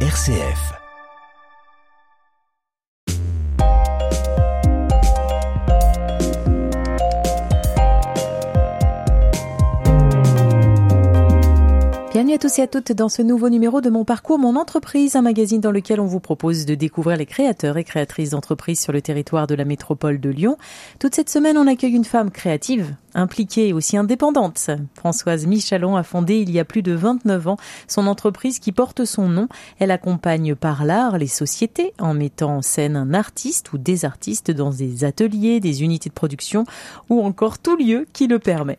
RCF. Bienvenue à tous et à toutes dans ce nouveau numéro de Mon Parcours, Mon Entreprise, un magazine dans lequel on vous propose de découvrir les créateurs et créatrices d'entreprises sur le territoire de la métropole de Lyon. Toute cette semaine, on accueille une femme créative, impliquée et aussi indépendante. Françoise Michalon a fondé il y a plus de 29 ans son entreprise qui porte son nom. Elle accompagne par l'art les sociétés en mettant en scène un artiste ou des artistes dans des ateliers, des unités de production ou encore tout lieu qui le permet.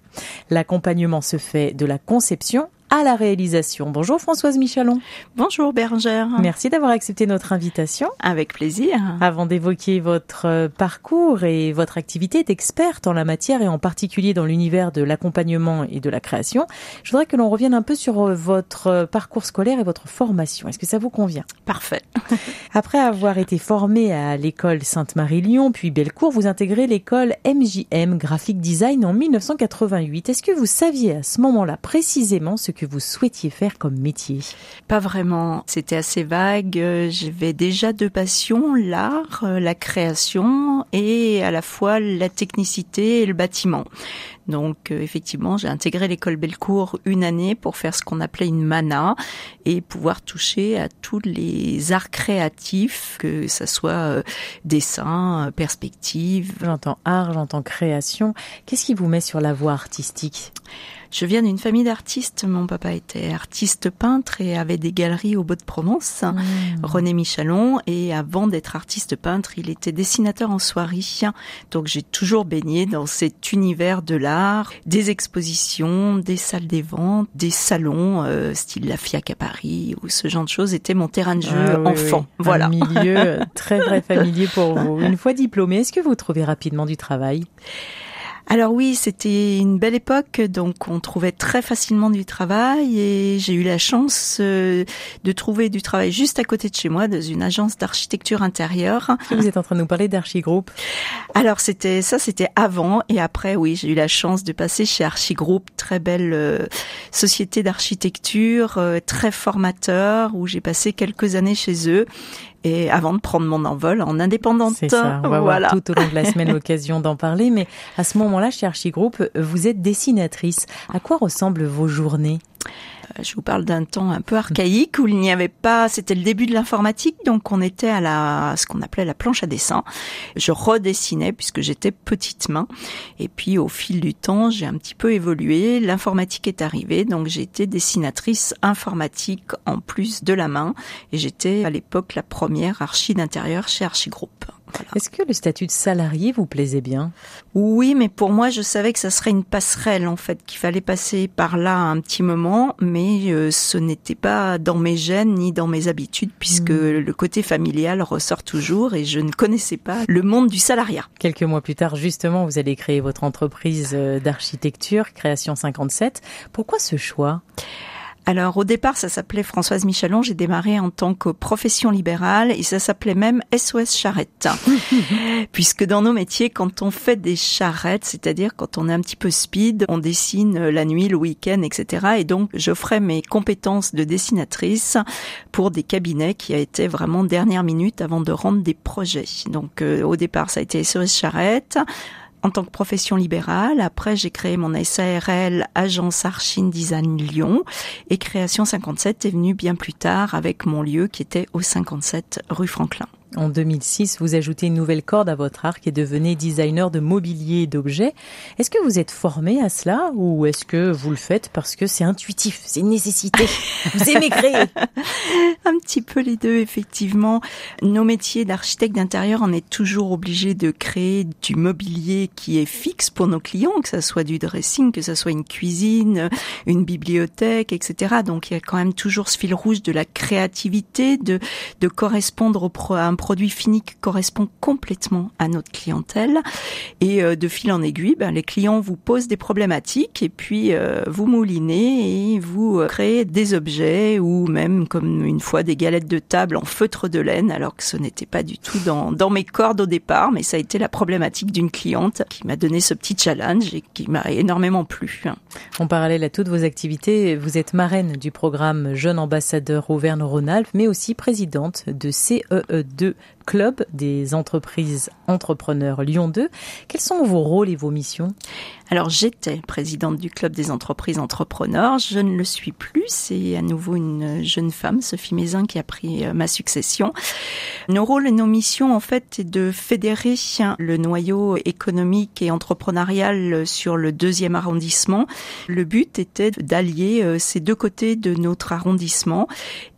L'accompagnement se fait de la conception à la réalisation. Bonjour Françoise Michalon. Bonjour Bergère. Merci d'avoir accepté notre invitation. Avec plaisir. Avant d'évoquer votre euh, parcours et votre activité d'experte en la matière et en particulier dans l'univers de l'accompagnement et de la création, je voudrais que l'on revienne un peu sur euh, votre euh, parcours scolaire et votre formation. Est-ce que ça vous convient? Parfait. Après avoir été formé à l'école Sainte-Marie-Lyon puis Bellecour, vous intégrez l'école MJM Graphic Design en 1988. Est-ce que vous saviez à ce moment-là précisément ce que vous souhaitiez faire comme métier Pas vraiment. C'était assez vague. J'avais déjà deux passions, l'art, euh, la création et à la fois la technicité et le bâtiment. Donc euh, effectivement, j'ai intégré l'école Bellecour une année pour faire ce qu'on appelait une mana et pouvoir toucher à tous les arts créatifs, que ça soit euh, dessin, perspective. J'entends art, j'entends création. Qu'est-ce qui vous met sur la voie artistique? Je viens d'une famille d'artistes. Mon papa était artiste peintre et avait des galeries au Beau-de-Provence, mmh. René Michalon. Et avant d'être artiste peintre, il était dessinateur en soirée. Donc j'ai toujours baigné dans cet univers de l'art, des expositions, des salles des ventes, des salons, euh, style la FIAC à Paris, ou ce genre de choses était mon terrain de jeu ah enfant. Voilà. Un milieu très très familier pour vous. Une fois diplômé, est-ce que vous trouvez rapidement du travail? Alors oui, c'était une belle époque, donc on trouvait très facilement du travail et j'ai eu la chance euh, de trouver du travail juste à côté de chez moi dans une agence d'architecture intérieure. Vous êtes en train de nous parler d'Archigroup? Alors c'était ça, c'était avant et après oui, j'ai eu la chance de passer chez Archigroup, très belle euh, société d'architecture, euh, très formateur où j'ai passé quelques années chez eux et avant de prendre mon envol en indépendante. C'est ça, on va voir tout au long de la semaine l'occasion d'en parler. Mais à ce moment-là, chez Archigroup, vous êtes dessinatrice. À quoi ressemblent vos journées? Je vous parle d'un temps un peu archaïque où il n'y avait pas, c'était le début de l'informatique, donc on était à la, ce qu'on appelait la planche à dessin. Je redessinais puisque j'étais petite main. Et puis au fil du temps, j'ai un petit peu évolué. L'informatique est arrivée, donc j'étais dessinatrice informatique en plus de la main. Et j'étais à l'époque la première archi d'intérieur chez Archigroup. Est-ce que le statut de salarié vous plaisait bien? Oui, mais pour moi, je savais que ça serait une passerelle en fait, qu'il fallait passer par là un petit moment, mais euh, ce n'était pas dans mes gènes ni dans mes habitudes, puisque hmm. le côté familial ressort toujours et je ne connaissais pas le monde du salariat. Quelques mois plus tard, justement, vous allez créer votre entreprise euh, d'architecture, Création 57. Pourquoi ce choix? Alors au départ, ça s'appelait Françoise Michalon. J'ai démarré en tant que profession libérale et ça s'appelait même SOS charrette. Puisque dans nos métiers, quand on fait des charrettes, c'est-à-dire quand on est un petit peu speed, on dessine la nuit, le week-end, etc. Et donc j'offrais mes compétences de dessinatrice pour des cabinets qui a été vraiment dernière minute avant de rendre des projets. Donc euh, au départ, ça a été SOS charrette en tant que profession libérale. Après, j'ai créé mon SARL, Agence Archine Design Lyon. Et Création 57 est venue bien plus tard avec mon lieu qui était au 57 rue Franklin. En 2006, vous ajoutez une nouvelle corde à votre arc et devenez designer de mobilier et d'objets. Est-ce que vous êtes formé à cela ou est-ce que vous le faites parce que c'est intuitif, c'est une nécessité? Vous aimez créer Un petit peu les deux, effectivement. Nos métiers d'architecte d'intérieur, on est toujours obligé de créer du mobilier qui est fixe pour nos clients, que ça soit du dressing, que ça soit une cuisine, une bibliothèque, etc. Donc il y a quand même toujours ce fil rouge de la créativité, de, de correspondre au, pro, à un produit fini qui correspond complètement à notre clientèle. Et euh, de fil en aiguille, ben, les clients vous posent des problématiques et puis euh, vous moulinez et vous créez des objets ou même comme une fois des galettes de table en feutre de laine alors que ce n'était pas du tout dans, dans mes cordes au départ, mais ça a été la problématique d'une cliente qui m'a donné ce petit challenge et qui m'a énormément plu. En parallèle à toutes vos activités, vous êtes marraine du programme Jeune Ambassadeur Auvergne-Rhône-Alpes, mais aussi présidente de CEE2 る Club des entreprises entrepreneurs Lyon 2. Quels sont vos rôles et vos missions? Alors j'étais présidente du club des entreprises entrepreneurs, je ne le suis plus, c'est à nouveau une jeune femme, Sophie Mézin, qui a pris euh, ma succession. Nos rôles et nos missions en fait est de fédérer le noyau économique et entrepreneurial sur le deuxième arrondissement. Le but était d'allier euh, ces deux côtés de notre arrondissement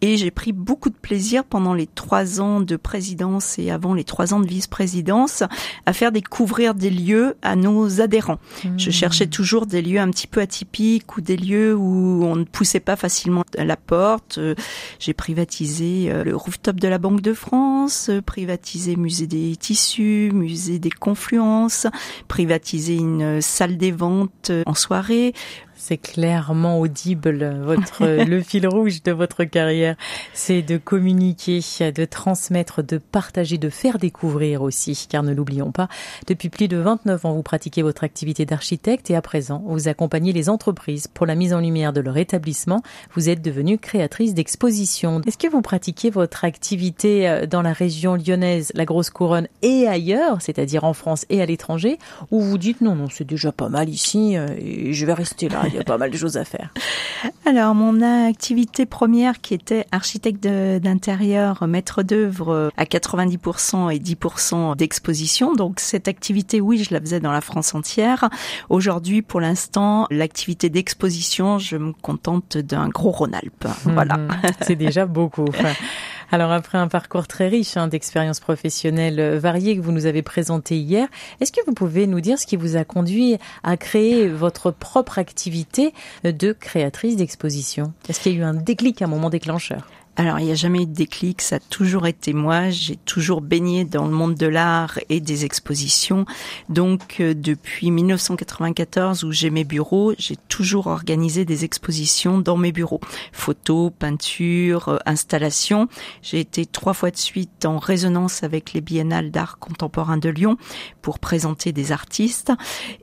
et j'ai pris beaucoup de plaisir pendant les trois ans de présidence et avant les trois ans de vice-présidence à faire découvrir des lieux à nos adhérents. Je cherchais toujours des lieux un petit peu atypiques ou des lieux où on ne poussait pas facilement la porte. Euh, j'ai privatisé euh, le rooftop de la Banque de France, euh, privatisé musée des tissus, musée des confluences, privatisé une salle des ventes en soirée, c'est clairement audible. Votre, le fil rouge de votre carrière, c'est de communiquer, de transmettre, de partager, de faire découvrir aussi. Car ne l'oublions pas, depuis plus de 29 ans, vous pratiquez votre activité d'architecte et à présent, vous accompagnez les entreprises pour la mise en lumière de leur établissement. Vous êtes devenue créatrice d'expositions. Est-ce que vous pratiquez votre activité euh, dans la région lyonnaise, la grosse couronne et ailleurs, c'est-à-dire en France et à l'étranger, ou vous dites non, non, c'est déjà pas mal ici euh, et je vais rester là il y a pas mal de choses à faire. Alors, mon activité première qui était architecte d'intérieur, maître d'œuvre à 90% et 10% d'exposition. Donc, cette activité, oui, je la faisais dans la France entière. Aujourd'hui, pour l'instant, l'activité d'exposition, je me contente d'un gros Rhône-Alpes. Voilà. Mhm. C'est déjà beaucoup. Alors après un parcours très riche hein, d'expériences professionnelles euh, variées que vous nous avez présenté hier, est-ce que vous pouvez nous dire ce qui vous a conduit à créer votre propre activité de créatrice d'exposition? Est-ce qu'il y a eu un déclic, un moment déclencheur? Alors, il n'y a jamais eu de déclic, ça a toujours été moi. J'ai toujours baigné dans le monde de l'art et des expositions. Donc, euh, depuis 1994 où j'ai mes bureaux, j'ai toujours organisé des expositions dans mes bureaux. Photos, peintures, euh, installations. J'ai été trois fois de suite en résonance avec les biennales d'art contemporain de Lyon pour présenter des artistes.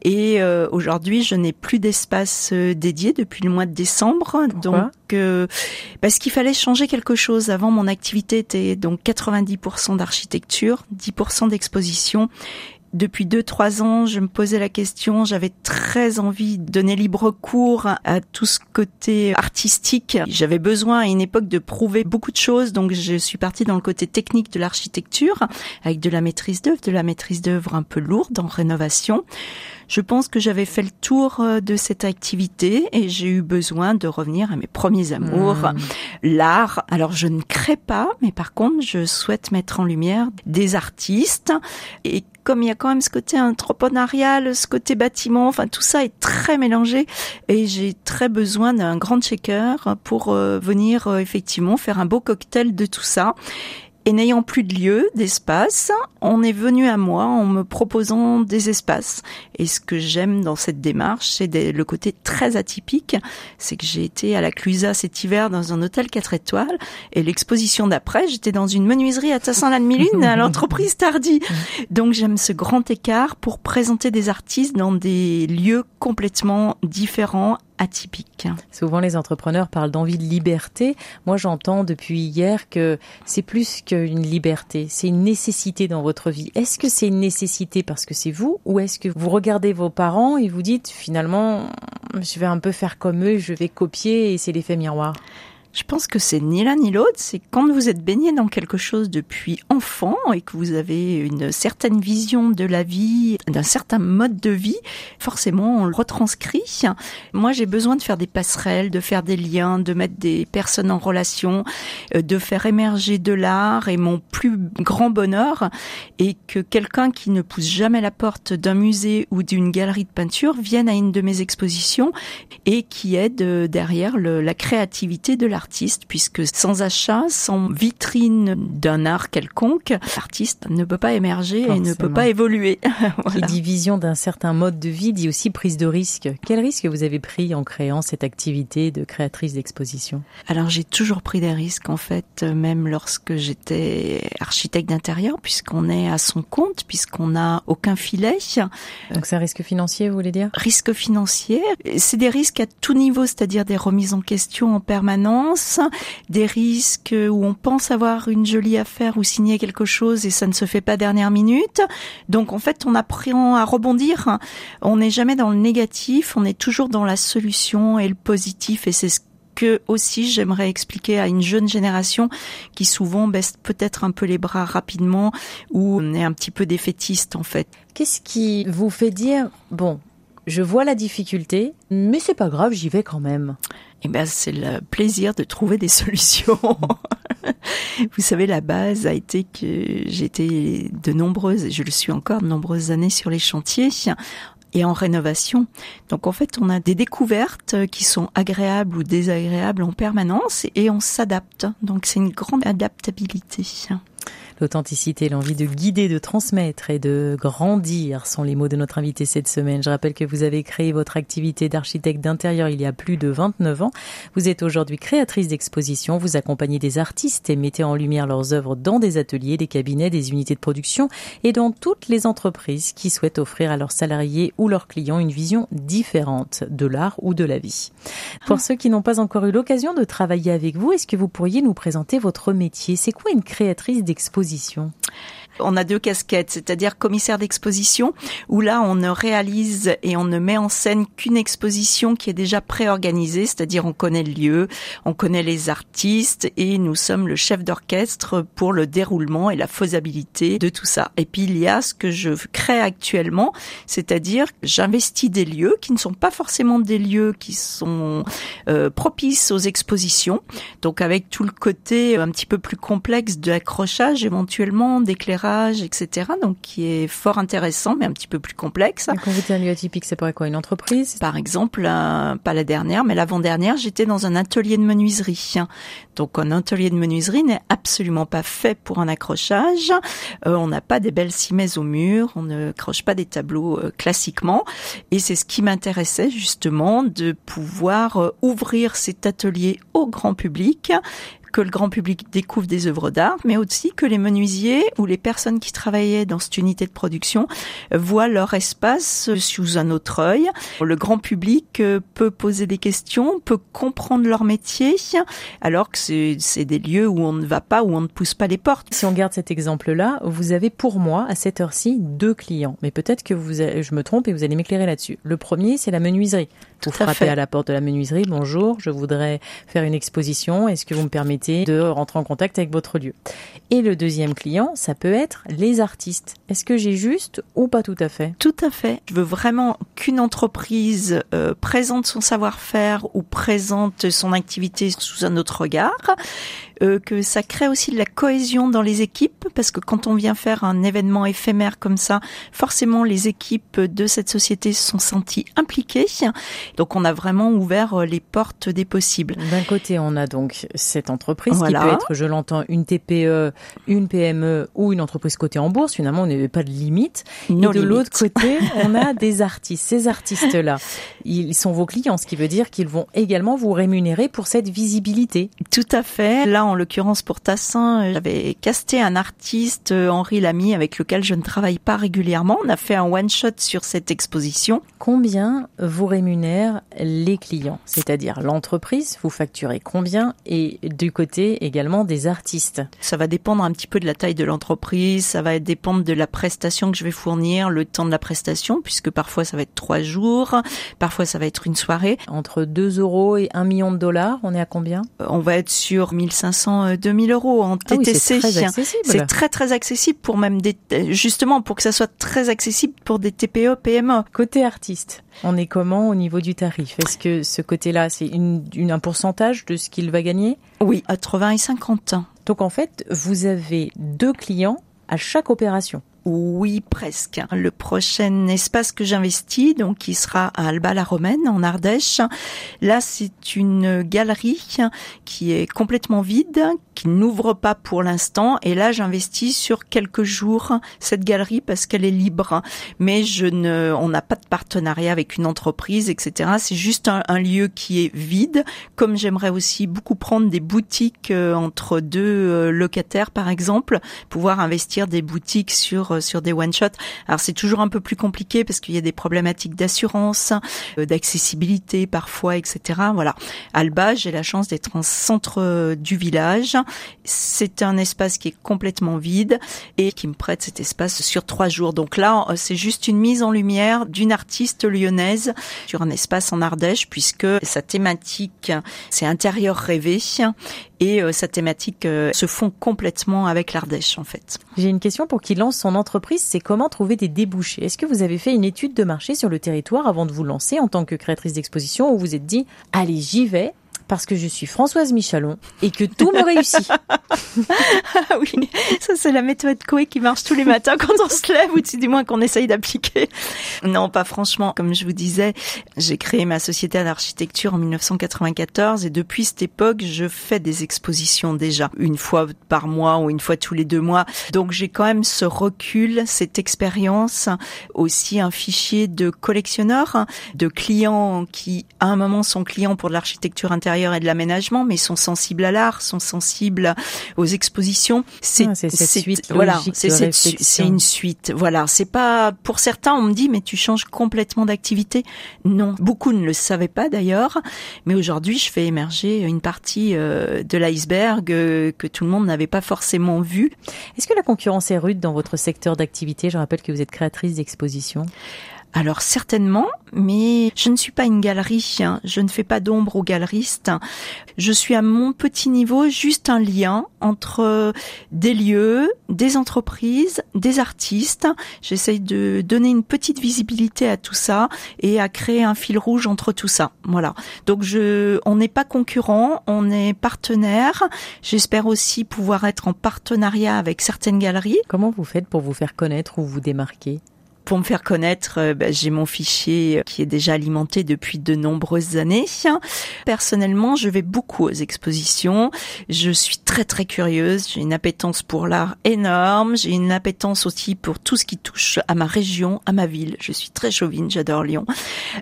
Et euh, aujourd'hui, je n'ai plus d'espace dédié depuis le mois de décembre. donc, parce qu'il fallait changer quelque chose. Avant, mon activité était donc 90% d'architecture, 10% d'exposition depuis deux trois ans, je me posais la question. J'avais très envie de donner libre cours à tout ce côté artistique. J'avais besoin à une époque de prouver beaucoup de choses, donc je suis partie dans le côté technique de l'architecture, avec de la maîtrise d'œuvre, de la maîtrise d'œuvre un peu lourde en rénovation. Je pense que j'avais fait le tour euh, de cette activité et j'ai eu besoin de revenir à mes premiers amours, hmm. l'art. Alors je ne crée pas, mais par contre je souhaite mettre en lumière des artistes et comme il y a quand même ce côté entrepreneurial, ce côté bâtiment, enfin tout ça est très mélangé et j'ai très besoin d'un grand checker pour euh, venir euh, effectivement faire un beau cocktail de tout ça. Et n'ayant plus de lieu, d'espace, on est venu à moi en me proposant des espaces. Et ce que j'aime dans cette démarche, c'est le côté très atypique. C'est que j'ai été à la Clusa cet hiver dans un hôtel 4 étoiles. Et l'exposition d'après, j'étais dans une menuiserie à Tassin-la-Demi-Lune à l'entreprise Tardy. Donc j'aime ce grand écart pour présenter des artistes dans des lieux complètement différents, atypique. Souvent, les entrepreneurs parlent d'envie de liberté. Moi, j'entends depuis hier que c'est plus qu'une liberté, c'est une nécessité dans votre vie. Est-ce que c'est une nécessité parce que c'est vous ou est-ce que vous regardez vos parents et vous dites finalement, je vais un peu faire comme eux, je vais copier et c'est l'effet miroir? Je pense que c'est ni l'un ni l'autre. C'est quand vous êtes baigné dans quelque chose depuis enfant et que vous avez une certaine vision de la vie, d'un certain mode de vie, forcément on le retranscrit. Moi j'ai besoin de faire des passerelles, de faire des liens, de mettre des personnes en relation, euh, de faire émerger de l'art et mon plus grand bonheur est que quelqu'un qui ne pousse jamais la porte d'un musée ou d'une galerie de peinture vienne à une de mes expositions et qui aide euh, derrière la créativité de l'art puisque sans achat, sans vitrine d'un art quelconque, l'artiste ne peut pas émerger et ne peut pas évoluer. voilà. Qui dit vision d'un certain mode de vie dit aussi prise de risque. Quel risque vous avez pris en créant cette activité de créatrice d'exposition? Alors j'ai toujours pris des risques en fait, même lorsque j'étais architecte d'intérieur, puisqu'on est à son compte, puisqu'on n'a aucun filet. Donc c'est un risque financier, vous voulez dire? Risque financier, c'est des risques à tout niveau, c'est-à-dire des remises en question en permanence, des risques où on pense avoir une jolie affaire ou signer quelque chose et ça ne se fait pas dernière minute. Donc en fait, on apprend à rebondir. On n'est jamais dans le négatif, on est toujours dans la solution et le positif et c'est ce que aussi j'aimerais expliquer à une jeune génération qui souvent baisse peut-être un peu les bras rapidement ou est un petit peu défaitiste en fait. Qu'est-ce qui vous fait dire bon, je vois la difficulté, mais c'est pas grave, j'y vais quand même? Eh ben, c'est le plaisir de trouver des solutions. Vous savez, la base a été que j'étais de nombreuses, et je le suis encore, de nombreuses années sur les chantiers et en rénovation. Donc en fait, on a des découvertes qui sont agréables ou désagréables en permanence et on s'adapte. Donc c'est une grande adaptabilité. L'authenticité, l'envie de guider, de transmettre et de grandir sont les mots de notre invité cette semaine. Je rappelle que vous avez créé votre activité d'architecte d'intérieur il y a plus de 29 ans. Vous êtes aujourd'hui créatrice d'expositions, vous accompagnez des artistes et mettez en lumière leurs œuvres dans des ateliers, des cabinets, des unités de production et dans toutes les entreprises qui souhaitent offrir à leurs salariés ou leurs clients une vision différente de l'art ou de la vie. Pour ceux qui n'ont pas encore eu l'occasion de travailler avec vous, est-ce que vous pourriez nous présenter votre métier? C'est quoi une créatrice d'exposition? proposition on a deux casquettes, c'est-à-dire commissaire d'exposition, où là on ne réalise et on ne met en scène qu'une exposition qui est déjà préorganisée, c'est-à-dire on connaît le lieu, on connaît les artistes et nous sommes le chef d'orchestre pour le déroulement et la faisabilité de tout ça. Et puis il y a ce que je crée actuellement, c'est-à-dire j'investis des lieux qui ne sont pas forcément des lieux qui sont euh, propices aux expositions, donc avec tout le côté un petit peu plus complexe de l'accrochage éventuellement, d'éclairage etc. Donc qui est fort intéressant, mais un petit peu plus complexe. quand vous dites un lieu atypique, c'est pour quoi Une entreprise? Par exemple, euh, pas la dernière, mais l'avant-dernière, j'étais dans un atelier de menuiserie. Donc un atelier de menuiserie n'est absolument pas fait pour un accrochage. Euh, on n'a pas des belles cimaises au mur, on ne croche pas des tableaux euh, classiquement. Et c'est ce qui m'intéressait justement de pouvoir ouvrir cet atelier au grand public que le grand public découvre des œuvres d'art, mais aussi que les menuisiers ou les personnes qui travaillaient dans cette unité de production voient leur espace sous un autre œil. Le grand public euh, peut poser des questions, peut comprendre leur métier, alors que c'est des lieux où on ne va pas, où on ne pousse pas les portes. Si on garde cet exemple-là, vous avez pour moi, à cette heure-ci, deux clients. Mais peut-être que vous, je me trompe et vous allez m'éclairer là-dessus. Le premier, c'est la menuiserie. Vous frappez à la porte de la menuiserie. Bonjour, je voudrais faire une exposition. Est-ce que vous me permettez de rentrer en contact avec votre lieu? Et le deuxième client, ça peut être les artistes. Est-ce que j'ai juste ou pas tout à fait? Tout à fait. Je veux vraiment qu'une entreprise euh, présente son savoir-faire ou présente son activité sous un autre regard. Euh, que ça crée aussi de la cohésion dans les équipes, parce que quand on vient faire un événement éphémère comme ça, forcément les équipes de cette société se sont senties impliquées. Donc on a vraiment ouvert euh, les portes des possibles. D'un côté, on a donc cette entreprise qui peut être, je l'entends, une TPE, une PME ou une entreprise cotée en bourse. Finalement, on n'avait pas de limite. Et de l'autre côté, on a des artistes. Ces artistes-là, ils sont vos clients, ce qui veut dire qu'ils vont également vous rémunérer pour cette visibilité. Tout à fait. Là, en l'occurrence pour Tassin, j'avais casté un artiste, euh, Henri Lamy, avec lequel je ne travaille pas régulièrement. On a fait un one-shot sur cette exposition. Combien vous rémunèrent les clients? C'est-à-dire l'entreprise, vous facturez combien? Et du côté également des artistes? Ça va dépendre un petit peu de la taille de l'entreprise, ça va dépendre de la prestation que je vais fournir, le temps de la prestation, puisque parfois ça va être trois jours, parfois ça va être une soirée. Entre 2 euros et 1 million de dollars, on est à combien? On va être sur 1500 500, 2000 euros en TTC. Ah c'est très très accessible pour même des, justement pour que ça soit très accessible pour des TPE, PME. Côté artiste, on est comment au niveau du tarif? Est-ce que ce côté-là, c'est une, un pourcentage de ce qu'il va gagner? Oui, à 80 et 50. Donc en fait, vous avez deux clients à chaque opération. Oui, presque. Le prochain espace que j'investis, donc qui sera à Alba-la-Romaine, en Ardèche, là c'est une galerie qui est complètement vide, qui n'ouvre pas pour l'instant, et là j'investis sur quelques jours cette galerie parce qu'elle est libre. Mais je ne, on n'a pas de partenariat avec une entreprise, etc. C'est juste un, lieu qui est vide. Comme j'aimerais aussi beaucoup prendre des boutiques euh, entre deux euh, locataires, par exemple, pouvoir investir des boutiques sur euh, sur des one shot. Alors c'est toujours un peu plus compliqué parce qu'il y a des problématiques d'assurance, d'accessibilité parfois, etc. Voilà. Alba, j'ai la chance d'être en centre du village. C'est un espace qui est complètement vide et qui me prête cet espace sur trois jours. Donc là, c'est juste une mise en lumière d'une artiste lyonnaise sur un espace en Ardèche puisque sa thématique, c'est intérieur rêvé et euh, sa thématique euh, se fond complètement avec l'Ardèche en fait. J'ai une question pour qui lance son entreprise, c'est comment trouver des débouchés. Est-ce que vous avez fait une étude de marché sur le territoire avant de vous lancer en tant que créatrice d'exposition ou vous êtes dit allez j'y vais parce que je suis Françoise Michalon et que tout me réussit. ah oui, ça c'est la méthode Coué qui marche tous les matins quand on se lève ou du moins qu'on essaye d'appliquer. Non, pas franchement. Comme je vous disais, j'ai créé ma société d'architecture en 1994 et depuis cette époque, je fais des expositions déjà une fois par mois ou une fois tous les deux mois. Donc j'ai quand même ce recul, cette expérience, aussi un fichier de collectionneurs, de clients qui à un moment sont clients pour de l'architecture intérieure et de l'aménagement, mais sont sensibles à l'art, sont sensibles aux expositions. C'est ah, cette suite. Voilà, c'est une suite. Voilà, c'est pas pour certains. On me dit mais tu changes complètement d'activité. Non, beaucoup ne le savaient pas d'ailleurs, mais aujourd'hui je fais émerger une partie euh, de l'iceberg euh, que tout le monde n'avait pas forcément vu. Est-ce que la concurrence est rude dans votre secteur d'activité? Je rappelle que vous êtes créatrice d'expositions. Alors certainement, mais je ne suis pas une galerie, hein. je ne fais pas d'ombre aux galeristes. Je suis à mon petit niveau juste un lien entre des lieux, des entreprises, des artistes. J'essaye de donner une petite visibilité à tout ça et à créer un fil rouge entre tout ça. Voilà. Donc je, on n'est pas concurrent, on est partenaire. J'espère aussi pouvoir être en partenariat avec certaines galeries. Comment vous faites pour vous faire connaître ou vous démarquer? Pour me faire connaître, euh, bah, j'ai mon fichier qui est déjà alimenté depuis de nombreuses années. Personnellement, je vais beaucoup aux expositions. Je suis très très curieuse. J'ai une appétence pour l'art énorme. J'ai une appétence aussi pour tout ce qui touche à ma région, à ma ville. Je suis très chauvine. J'adore Lyon.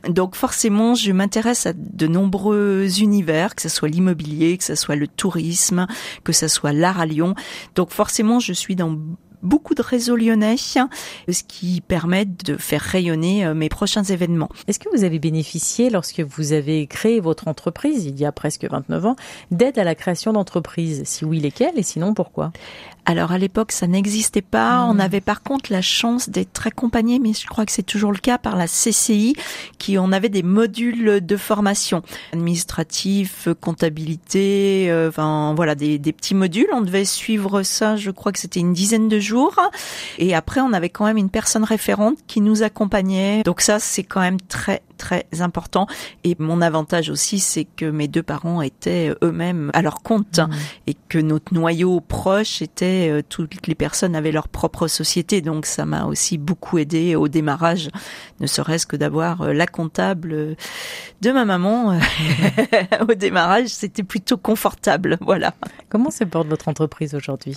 Donc forcément, je m'intéresse à de nombreux univers, que ce soit l'immobilier, que ce soit le tourisme, que ce soit l'art à Lyon. Donc forcément, je suis dans beaucoup de réseaux lyonnais, ce qui permet de faire rayonner euh, mes prochains événements. Est-ce que vous avez bénéficié, lorsque vous avez créé votre entreprise, il y a presque 29 ans, d'aide à la création d'entreprises? Si oui, lesquelles? Et sinon pourquoi? Alors à l'époque, ça n'existait pas. On hmm. avait par contre la chance d'être accompagné, mais je crois que c'est toujours le cas par la CCI, qui on avait des modules de formation administratif, comptabilité, euh, enfin voilà des, des petits modules. On devait suivre ça. Je crois que c'était une dizaine de jours. Et après, on avait quand même une personne référente qui nous accompagnait. Donc ça, c'est quand même très très important. Et mon avantage aussi, c'est que mes deux parents étaient eux-mêmes à leur compte mmh. et que notre noyau proche était euh, toutes les personnes avaient leur propre société. Donc ça m'a aussi beaucoup aidé au démarrage, ne serait-ce que d'avoir euh, la comptable de ma maman au démarrage. C'était plutôt confortable. Voilà. Comment se porte votre entreprise aujourd'hui?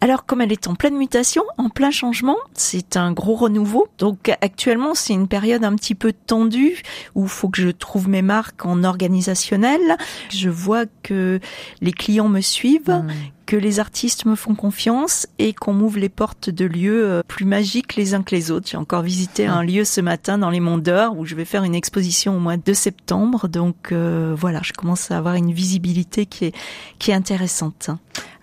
Alors comme elle est en pleine mutation, en plein changement, c'est un gros renouveau. Donc actuellement, c'est une période un petit peu tendue où il faut que je trouve mes marques en organisationnel. Je vois que les clients me suivent, mmh que les artistes me font confiance et qu'on m'ouvre les portes de lieux euh, plus magiques les uns que les autres. J'ai encore visité un lieu ce matin dans les Monts d'Or où je vais faire une exposition au mois de septembre. Donc euh, voilà, je commence à avoir une visibilité qui est, qui est intéressante.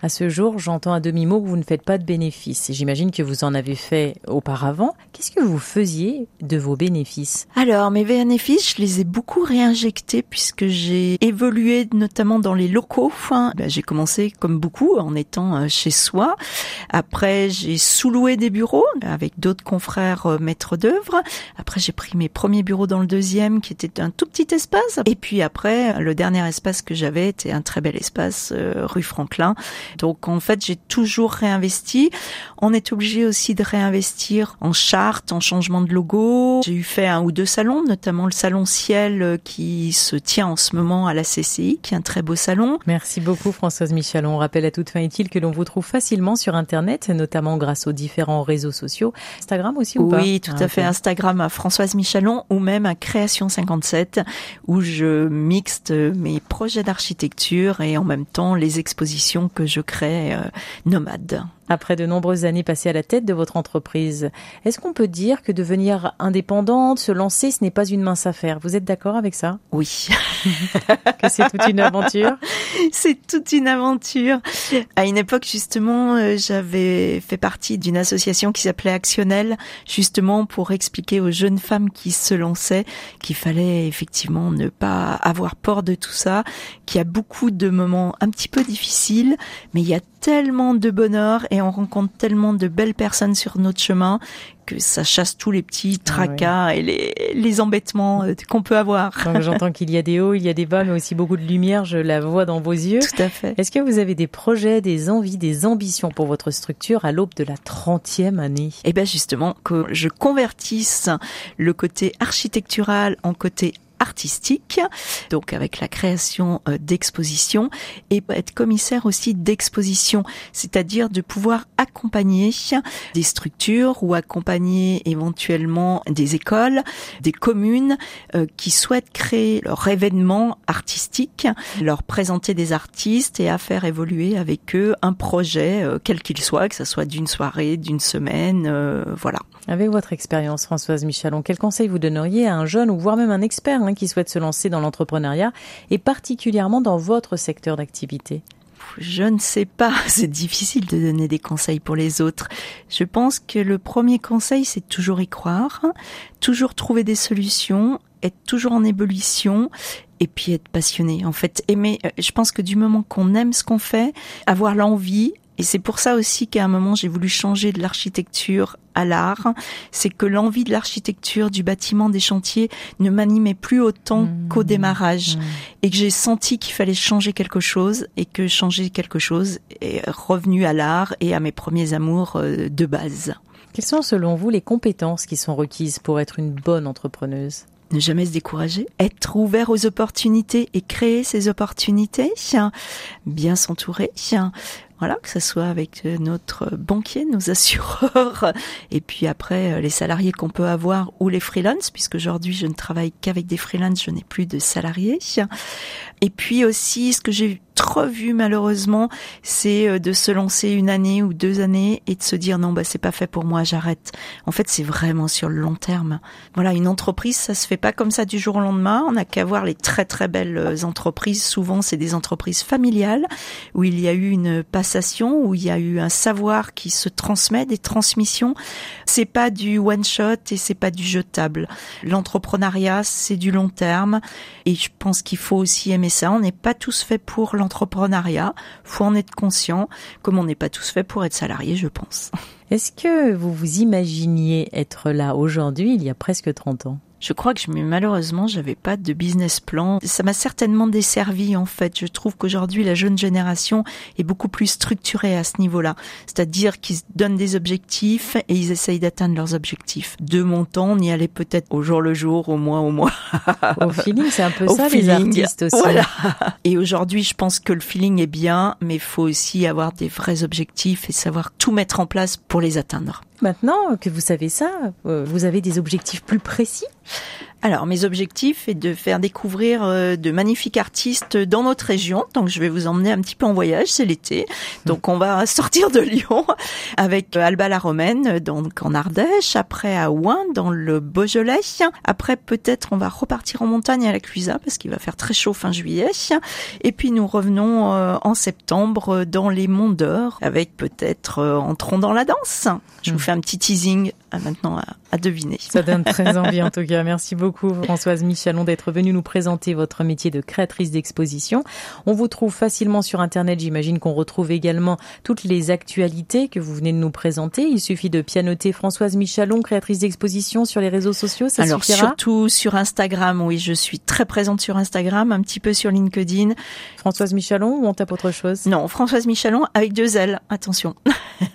À ce jour, j'entends à demi-mot que vous ne faites pas de bénéfices. J'imagine que vous en avez fait auparavant. Qu'est-ce que vous faisiez de vos bénéfices Alors, mes bénéfices, je les ai beaucoup réinjectés puisque j'ai évolué notamment dans les locaux. Ben, j'ai commencé comme beaucoup en étant euh, chez soi. Après, j'ai sous-loué des bureaux avec d'autres confrères euh, maîtres d'œuvre. Après, j'ai pris mes premiers bureaux dans le deuxième qui était un tout petit espace. Et puis après, le dernier espace que j'avais était un très bel espace euh, rue Franklin Donc en fait, j'ai toujours réinvesti. On est obligé aussi de réinvestir en charte, en changement de logo. J'ai eu fait un ou deux salons, notamment le salon Ciel euh, qui se tient en ce moment à la CCI, qui est un très beau salon. Merci beaucoup Françoise Michalon. On rappelle à toute fin utile que l'on vous trouve facilement sur Internet, notamment grâce aux différents réseaux sociaux. Instagram aussi ou oui, pas Oui, tout à fait. Instagram à Françoise Michalon ou même à Création 57 où je mixte mes projets d'architecture et en même temps les expositions que je crée euh, nomades. Après de nombreuses années passées à la tête de votre entreprise, est-ce qu'on peut dire que devenir indépendante, se lancer, ce n'est pas une mince affaire? Vous êtes d'accord avec ça? Oui. que c'est toute une aventure? C'est toute une aventure. À une époque, justement, euh, j'avais fait partie d'une association qui s'appelait Actionnel, justement pour expliquer aux jeunes femmes qui se lançaient qu'il fallait effectivement ne pas avoir peur de tout ça, qu'il y a beaucoup de moments un petit peu difficiles, mais il y a tellement de bonheur et on rencontre tellement de belles personnes sur notre chemin que ça chasse tous les petits ah tracas et les, les embêtements euh, qu'on peut avoir. J'entends qu'il y a des hauts, il y a des bas, mais aussi beaucoup de lumière, je la vois dans vos yeux. Tout à fait. Est-ce que vous avez des projets, des envies, des ambitions pour votre structure à l'aube de la 30e année? Eh bien justement, que je convertisse le côté architectural en côté artistique, donc avec la création euh, d'expositions et être commissaire aussi d'expositions, c'est-à-dire de pouvoir accompagner des structures ou accompagner éventuellement des écoles, des communes euh, qui souhaitent créer leur événement artistique, leur présenter des artistes et à faire évoluer avec eux un projet euh, quel qu'il soit, que ce soit d'une soirée, d'une semaine, voilà. Avec votre expérience, Françoise Michalon, quel conseil vous donneriez à un jeune ou voire même un expert hein, qui souhaite se lancer dans l'entrepreneuriat et particulièrement dans votre secteur d'activité? Je ne sais pas, c'est difficile de donner des conseils pour les autres. Je pense que le premier conseil, c'est toujours y croire, toujours trouver des solutions, être toujours en ébullition et puis être passionné. En fait, aimer, euh, je pense que du moment qu'on aime ce qu'on fait, avoir l'envie, et c'est pour ça aussi qu'à un moment j'ai voulu changer de l'architecture à l'art, c'est que l'envie de l'architecture, du bâtiment, des chantiers ne m'animait plus autant mmh. qu'au démarrage. Mmh. Et que j'ai senti qu'il fallait changer quelque chose et que changer quelque chose est revenu à l'art et à mes premiers amours euh, de base. Quelles sont selon vous les compétences qui sont requises pour être une bonne entrepreneuse? Ne jamais se décourager, être ouvert aux opportunités et créer ces opportunités, bien s'entourer, voilà, que ce soit avec euh, notre banquier, nos assureurs, et puis après euh, les salariés qu'on peut avoir ou les freelances, puisque aujourd'hui je ne travaille qu'avec des freelances, je n'ai plus de salariés. Et puis aussi, ce que j'ai trop vu malheureusement, c'est euh, de se lancer une année ou deux années et de se dire non bah c'est pas fait pour moi, j'arrête. En fait, c'est vraiment sur le long terme. Voilà, une entreprise, ça se fait pas comme ça du jour au lendemain. On n'a qu'à voir les très très belles euh, entreprises. Souvent, c'est des entreprises familiales où il y a eu une passation, où il y a eu un savoir qui se transmet, des transmissions. C'est pas du one shot et c'est pas du jetable. L'entrepreneuriat, c'est du long terme et je pense qu'il faut aussi aimer ça. On n'est pas tous faits pour l'entrepreneuriat. Faut en être conscient, comme on n'est pas tous faits pour être salarié, je pense. Est-ce que vous vous imaginiez être là aujourd'hui, il y a presque 30 ans? Je crois que je, mais malheureusement, j'avais pas de business plan. Ça m'a certainement desservi, en fait. Je trouve qu'aujourd'hui, la jeune génération est beaucoup plus structurée à ce niveau-là. C'est-à-dire qu'ils se donnent des objectifs et ils essayent d'atteindre leurs objectifs. De mon temps, on y allait peut-être au jour le jour, au mois au mois. au feeling, c'est un peu ça, les artistes aussi. Voilà. Et aujourd'hui, je pense que le feeling est bien, mais il faut aussi avoir des vrais objectifs et savoir tout mettre en place pour les atteindre. Maintenant que vous savez ça, euh, vous avez des objectifs plus précis? Alors, mes objectifs est de faire découvrir euh, de magnifiques artistes dans notre région. Donc, je vais vous emmener un petit peu en voyage, c'est l'été. Donc, on va sortir de Lyon avec euh, Alba la Romaine, donc en Ardèche, après à Ouin, dans le Beaujolais. Après, peut-être, on va repartir en montagne à la Cluisa, parce qu'il va faire très chaud fin juillet. Et puis, nous revenons euh, en septembre dans les Monts d'Or, avec peut-être Entrons dans la danse. Je vous hmm. fais un petit teasing maintenant à, deviner. Ça donne très envie en tout cas. Merci beaucoup Françoise Michalon d'être venue nous présenter votre métier de créatrice d'exposition. On vous trouve facilement sur Internet. J'imagine qu'on retrouve également toutes les actualités que vous venez de nous présenter. Il suffit de pianoter Françoise Michalon, créatrice d'exposition sur les réseaux sociaux. Ça Alors surtout sur Instagram. Oui, je suis très présente sur Instagram, un petit peu sur LinkedIn. Françoise Michalon ou on tape autre chose? Non, Françoise Michalon avec deux L. Attention.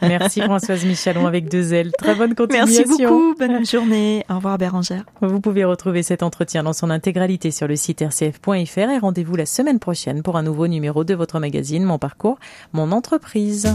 Merci Françoise Michalon avec deux L. Très bonne continuation. Merci beaucoup. Bonne journée. Au revoir Bérangère. Vous pouvez retrouver cet entretien dans son intégralité sur le site rcf.fr et rendez-vous la semaine prochaine pour un nouveau numéro de votre magazine Mon parcours, mon entreprise.